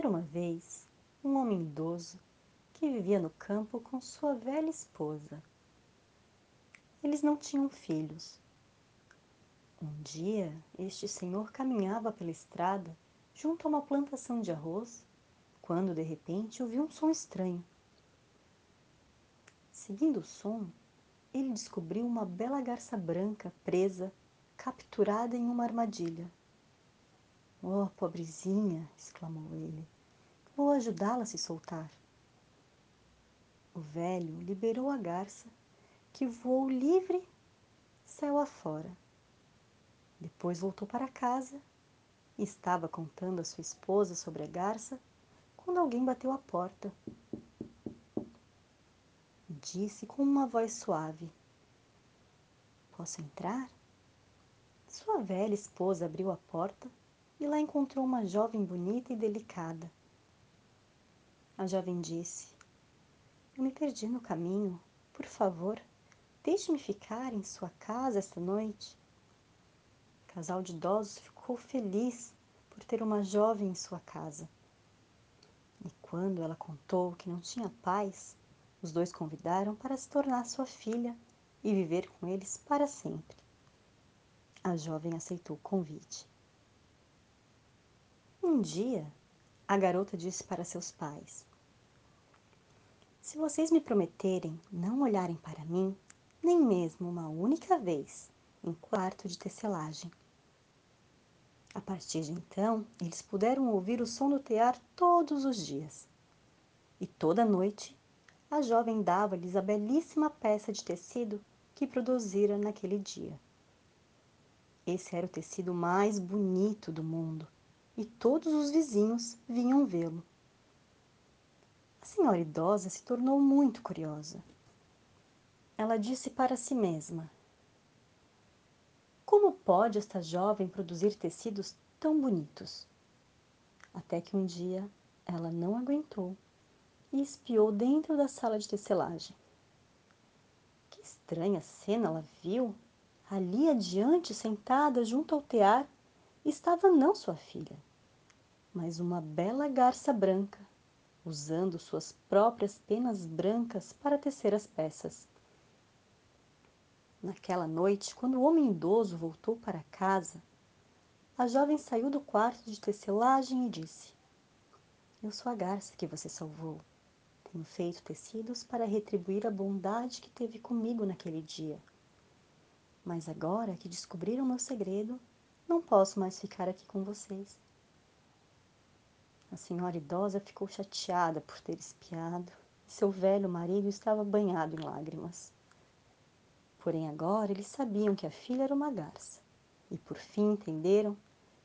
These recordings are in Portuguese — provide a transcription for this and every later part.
Era uma vez um homem idoso que vivia no campo com sua velha esposa. Eles não tinham filhos. Um dia, este senhor caminhava pela estrada junto a uma plantação de arroz, quando de repente ouviu um som estranho. Seguindo o som, ele descobriu uma bela garça branca presa, capturada em uma armadilha. Oh, pobrezinha! exclamou ele. Vou ajudá-la a se soltar. O velho liberou a garça, que voou livre céu afora. Depois voltou para casa e estava contando à sua esposa sobre a garça quando alguém bateu à porta. Disse com uma voz suave: Posso entrar? Sua velha esposa abriu a porta e lá encontrou uma jovem bonita e delicada. A jovem disse: Eu me perdi no caminho. Por favor, deixe-me ficar em sua casa esta noite. O casal de idosos ficou feliz por ter uma jovem em sua casa. E quando ela contou que não tinha pais, os dois convidaram para se tornar sua filha e viver com eles para sempre. A jovem aceitou o convite. Um dia, a garota disse para seus pais: Se vocês me prometerem não olharem para mim, nem mesmo uma única vez, em quarto de tecelagem. A partir de então, eles puderam ouvir o som do tear todos os dias. E toda noite, a jovem dava-lhes a belíssima peça de tecido que produzira naquele dia. Esse era o tecido mais bonito do mundo e todos os vizinhos vinham vê-lo. Senhora idosa se tornou muito curiosa. Ela disse para si mesma: Como pode esta jovem produzir tecidos tão bonitos? Até que um dia ela não aguentou e espiou dentro da sala de tecelagem. Que estranha cena ela viu! Ali adiante, sentada junto ao tear, estava não sua filha, mas uma bela garça branca, usando suas próprias penas brancas para tecer as peças. Naquela noite, quando o homem idoso voltou para casa, a jovem saiu do quarto de tecelagem e disse: Eu sou a garça que você salvou. Tenho feito tecidos para retribuir a bondade que teve comigo naquele dia. Mas agora que descobriram meu segredo, não posso mais ficar aqui com vocês. A senhora idosa ficou chateada por ter espiado seu velho marido estava banhado em lágrimas. Porém, agora eles sabiam que a filha era uma garça e por fim entenderam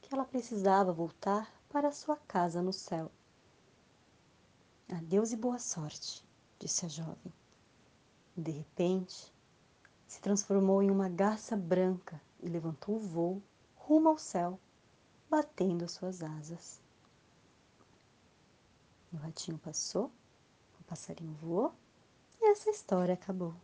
que ela precisava voltar para sua casa no céu. Adeus e boa sorte, disse a jovem. De repente, se transformou em uma garça branca e levantou o voo rumo ao céu, batendo suas asas. O ratinho passou, o passarinho voou e essa história acabou.